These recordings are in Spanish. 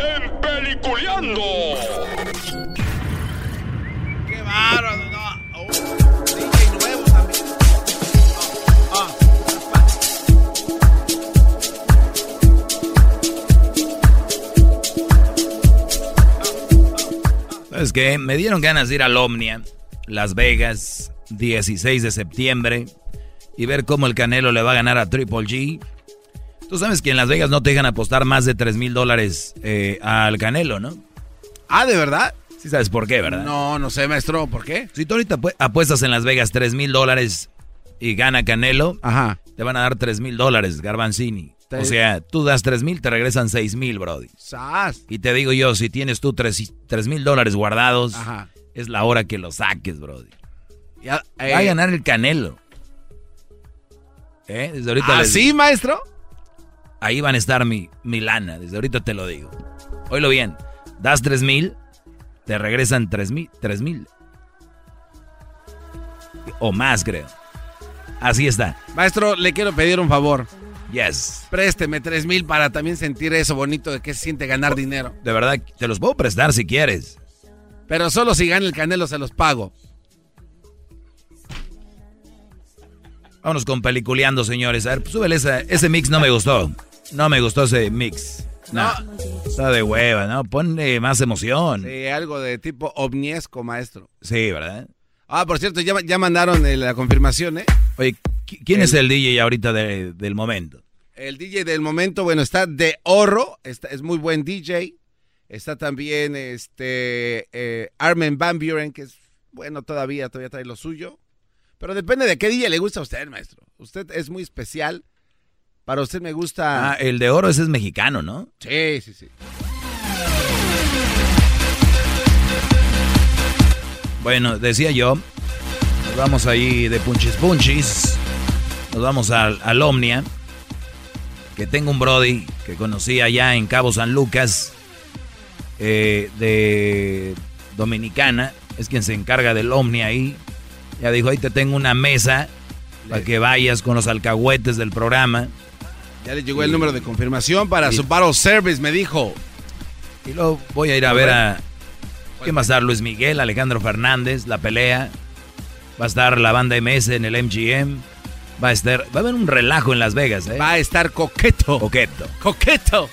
en Peliculeando. ¡Qué bárbaro! No. Oh, DJ nuevo también. Ah, ¿Sabes qué? Me dieron ganas de ir al Omnia, Las Vegas, 16 de septiembre, y ver cómo el Canelo le va a ganar a Triple G. Tú sabes que en Las Vegas no te dejan apostar más de 3 mil dólares eh, al Canelo, ¿no? Ah, ¿de verdad? Sí sabes por qué, ¿verdad? No, no sé, maestro, ¿por qué? Si tú ahorita apuestas en Las Vegas 3 mil dólares y gana Canelo, Ajá. te van a dar 3 mil dólares, Garbanzini. O sea, tú das 3 mil, te regresan 6 mil, Brody. ¡Sas! Y te digo yo, si tienes tú 3 mil dólares guardados, es la hora que lo saques, Brody. Ya, Va a eh, ganar el Canelo. ¿Eh? Desde ahorita ¿Ah, les- sí, maestro? Ahí van a estar mi, mi lana, desde ahorita te lo digo. Oílo bien, das 3 mil, te regresan 3 mil, 3 mil. O más, creo. Así está. Maestro, le quiero pedir un favor. Yes. Présteme tres mil para también sentir eso bonito de que se siente ganar dinero. De verdad, te los puedo prestar si quieres. Pero solo si gana el canelo se los pago. Vámonos con peliculeando, señores. A ver, pues, súbele esa- ese mix, no me gustó. No me gustó ese mix. No. Está de hueva, ¿no? Ponle más emoción. Sí, algo de tipo ovniesco, maestro. Sí, ¿verdad? Ah, por cierto, ya, ya mandaron eh, la confirmación, ¿eh? Oye, ¿qui- ¿quién es el DJ ahorita de- del momento? El DJ del momento, bueno, está de oro, está, es muy buen DJ. Está también este eh, Armin Van Buren, que es bueno todavía, todavía trae lo suyo. Pero depende de qué DJ le gusta a usted, maestro. Usted es muy especial. Para usted me gusta. Ah, el de oro ese es mexicano, ¿no? Sí, sí, sí. Bueno, decía yo, nos vamos ahí de punchis punchis, nos vamos al, al Omnia, que tengo un Brody que conocí allá en Cabo San Lucas, eh, de Dominicana, es quien se encarga del Omnia ahí. Ya dijo, ahí te tengo una mesa para que vayas con los alcahuetes del programa. Ya le llegó el número de confirmación para su Battle Service, me dijo. Y luego voy a ir a ver a... ¿Quién va a estar? Luis Miguel, Alejandro Fernández, la pelea. Va a estar la banda MS en el MGM. Va a estar... Va a haber un relajo en Las Vegas, ¿eh? Va a estar coqueto. Coqueto. Coqueto.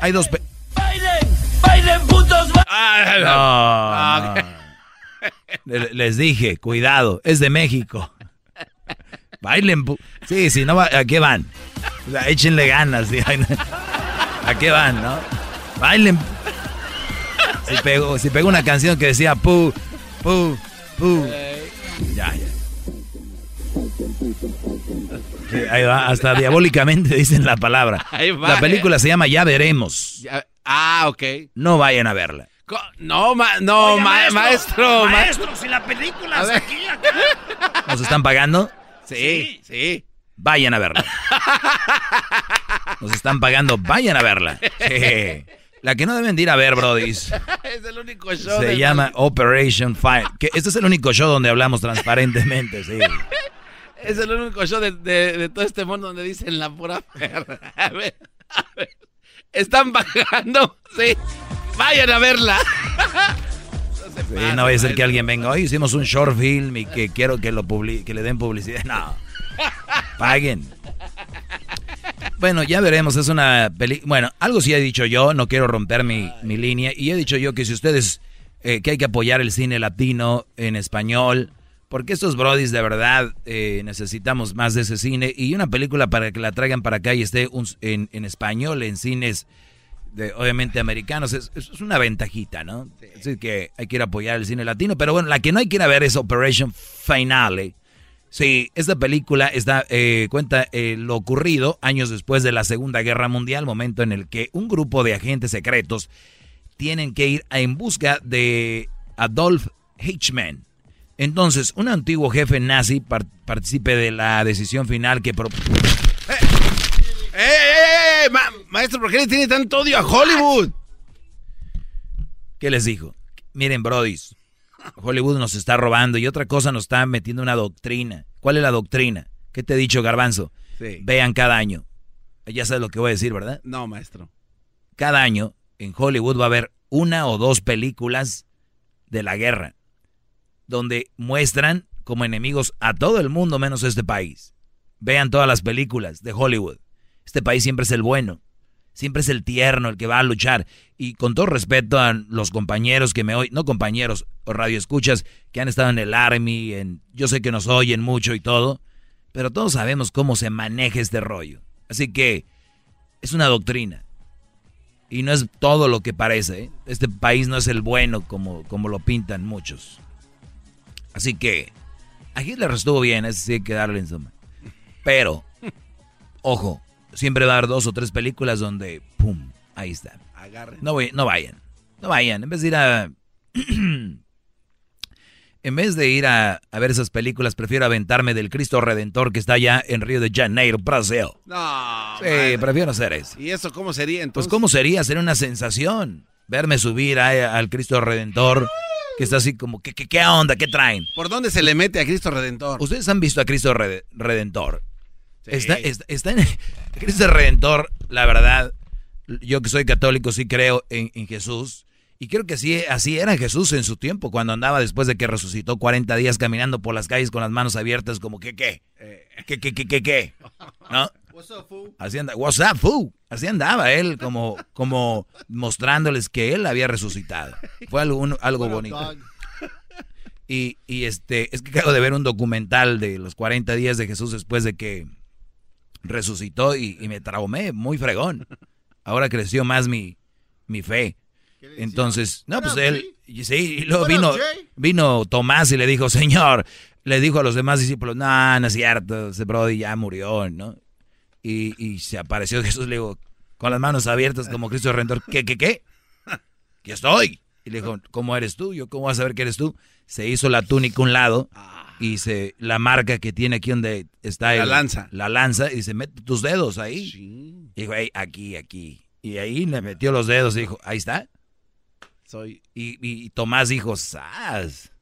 Hay dos... pe- ¡Bailen, putos! No, no. Le- Les dije, cuidado, es de México. Bailen. Sí, sí, no va, ¿a qué van? O sea, échenle ganas. ¿A qué van, no? Bailen. Si pegó, si pegó una canción que decía pu, pu, pu. Ya, ya. Sí, ahí va, hasta diabólicamente dicen la palabra. La película se llama Ya Veremos. Ya- ah, ok. No vayan a verla. Co- No, ma- no, Oiga, ma- maestro. ma- Maestro, si la película es aquí, acá. ¿Nos están pagando? Sí, sí. Vayan a verla. Nos están pagando, vayan a verla. La que no deben de ir a ver, brodis. es el único show. Se llama Operation Fire. Que este es el único show donde hablamos transparentemente, sí. Es el único show de, todo este mundo donde dicen la pura A ver, a ver. Están bajando, sí. Vayan a verla. No, no vaya a ser que alguien venga. Hoy hicimos un short film y que quiero que, lo que le den publicidad. No. Paguen. Bueno, ya veremos, es una película... Bueno, algo sí he dicho yo, no quiero romper mi, línea, y he dicho yo que si ustedes, eh, que hay que apoyar el cine latino en español, porque estos brodis de verdad eh, necesitamos más de ese cine, y una película para que la traigan para acá y esté en, en, español, en cines, de, obviamente americanos, es, es una ventajita, ¿no? Así que hay que ir a apoyar el cine latino, pero bueno, la que no hay que ir a ver es Operation Finale Sí, esta película está, eh, cuenta eh, lo ocurrido años después de la Segunda Guerra Mundial, momento en el que un grupo de agentes secretos tienen que ir en busca de Adolf Hitchman. Entonces, un antiguo jefe nazi participe de la decisión final que... ¡Eh, eh, maestro, ¿por qué le tiene tanto odio a Hollywood? ¿Qué les dijo? Miren, brodis, Hollywood nos está robando y otra cosa nos está metiendo una doctrina. ¿Cuál es la doctrina? ¿Qué te he dicho, Garbanzo? Vean cada año. Ya sabes lo que voy a decir, ¿verdad? No, maestro. Cada año en Hollywood va a haber una o dos películas de la guerra donde muestran como enemigos a todo el mundo menos este país. Vean todas las películas de Hollywood. Este país siempre es el bueno siempre es el tierno el que va a luchar. Y con todo respeto a los compañeros que me oyen, no compañeros o radioescuchas que han estado en el Army, en, yo sé que nos oyen mucho y todo, pero todos sabemos cómo se maneja este rollo. Así que es una doctrina. Y no es todo lo que parece. ¿eh? Este país no es el bueno como, como lo pintan muchos. Así que a Hitler estuvo bien, es sí hay que darle en suma. Pero, ojo, siempre va a haber dos o tres películas donde, ¡pum! Ahí está. No, no vayan. No vayan. En vez de ir a... en vez de ir a, ver esas películas, prefiero aventarme del Cristo Redentor que está allá en Río de Janeiro, Brasil. No. Sí, prefiero hacer eso. ¿Y eso cómo sería pues, entonces? Pues cómo sería, sería una sensación. Verme subir al Cristo Redentor, que está así como, ¿qué, qué, onda? ¿Qué traen? ¿Por dónde se le mete a Cristo Redentor? Ustedes han visto a Cristo Redentor. Está, está, en Cristo Redentor, la verdad. Yo que soy católico sí creo en, Jesús. Y creo que así, así era Jesús en su tiempo, cuando andaba después de que resucitó 40 días caminando por las calles con las manos abiertas, como que qué, eh. qué, qué, qué, qué, qué, ¿no? Así andaba, what's up, fool? Así andaba él, como, como mostrándoles que él había resucitado. Fue algo, algo bonito. Y, y este, es que acabo de ver un documental de los 40 días de Jesús después de que resucitó y, me traumé, muy fregón. Ahora creció más mi, mi fe. Entonces, no, pues él, sí, y luego vino, vino Tomás y le dijo, Señor, le dijo a los demás discípulos, no, no es cierto, ese Brody ya murió, ¿no? Y, y se apareció Jesús, le dijo, con las manos abiertas como Cristo Redentor, ¿qué, qué, qué? Aquí estoy. Y le dijo, ¿cómo eres tú? Yo, ¿cómo vas a saber que eres tú? Se hizo la túnica un lado y se la marca que tiene aquí donde está la lanza. La lanza y se mete tus dedos ahí. Y dijo, aquí, aquí. Y ahí le metió los dedos y dijo, ahí está. Soy. Y, Tomás dijo, ¡Sas!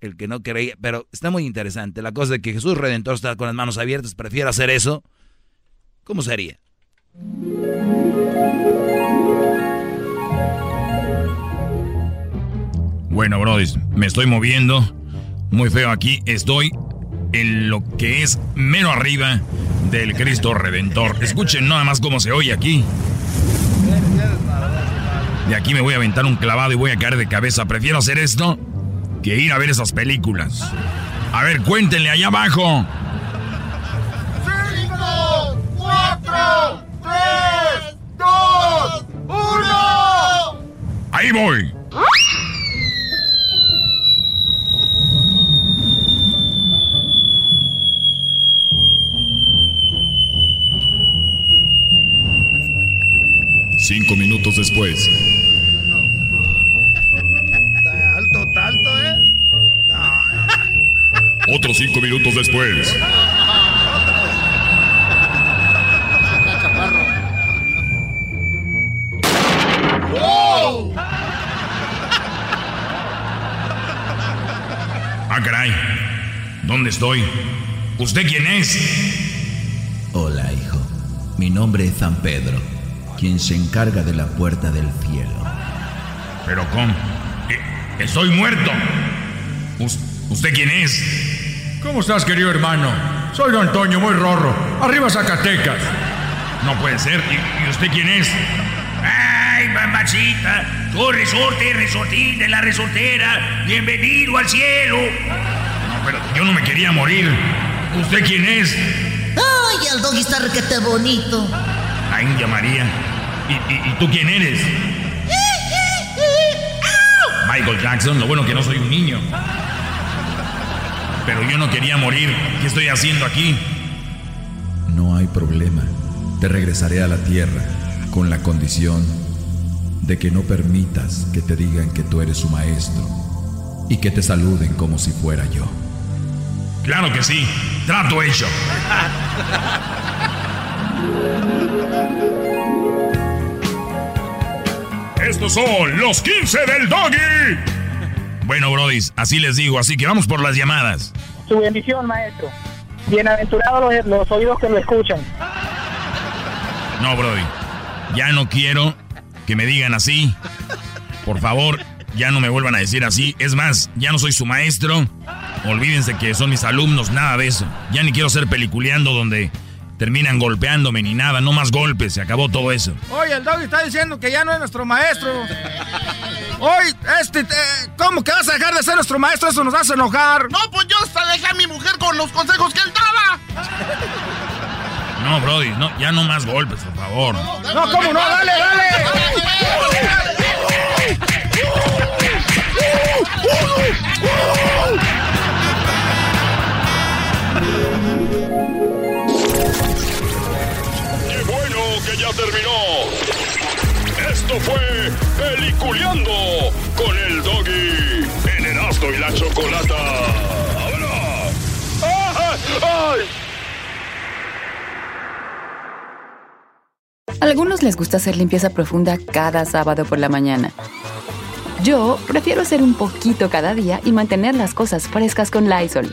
El que no creía. Pero está muy interesante. La cosa de que Jesús Redentor está con las manos abiertas, prefiere hacer eso. ¿Cómo sería? Bueno, brodis, me estoy moviendo muy feo aquí. Estoy en lo que es menos arriba del Cristo Redentor. Escuchen nada más cómo se oye aquí. De aquí me voy a aventar un clavado y voy a caer de cabeza. Prefiero hacer esto que ir a ver esas películas. A ver, cuéntenle allá abajo. 5, 4, 3, 2, 1. Ahí voy. Cinco minutos después. Alto, alto, ¿eh? Otros cinco minutos después. ¡Oh! ¿Dónde estoy? ¿Usted quién es? Hola, hijo. Mi nombre es San Pedro quien se encarga de la puerta del cielo. Pero con... Eh, estoy muerto. ¿Usted quién es? ¿Cómo estás, querido hermano? Soy Don Antonio, muy rorro. Arriba Zacatecas. No puede ser. ¿Y, usted quién es? ¡Ay, mamacita! Soy resorte, resortín de la resortera. Bienvenido al cielo. No, pero yo no me quería morir. ¿Usted quién es? ¡Ay, el doggy está requete bonito! La India María. ¿Y, y tú quién eres? Michael Jackson. Lo bueno que no soy un niño. Pero yo no quería morir. ¿Qué estoy haciendo aquí? No hay problema. Te regresaré a la tierra con la condición de que no permitas que te digan que tú eres su maestro y que te saluden como si fuera yo. Claro que sí. Trato hecho. Estos son los 15 del doggy. Bueno, brodis, así les digo, así que vamos por las llamadas. Su bendición, maestro. Bienaventurados los, los oídos que lo escuchan. No, brody. Ya no quiero que me digan así. Por favor, ya no me vuelvan a decir así. Es más, ya no soy su maestro. Olvídense que son mis alumnos, nada de eso. Ya ni quiero ser peliculeando donde terminan golpeándome ni nada, no más golpes, se acabó todo eso. Oye, el doggy está diciendo que ya no es nuestro maestro. Oye, este, ¿cómo que vas a dejar de ser nuestro maestro? Eso nos hace enojar. No, pues yo hasta dejé a mi mujer con los consejos que él daba. No, Brody, no, ya no más golpes, por favor. No, ¿cómo no? Dale, dale. Ya terminó. Esto fue Peliculeando con el Doggy en el y la Chocolata. ¡Ay! algunos les gusta hacer limpieza profunda cada sábado por la mañana. Yo prefiero hacer un poquito cada día y mantener las cosas frescas con Lysol.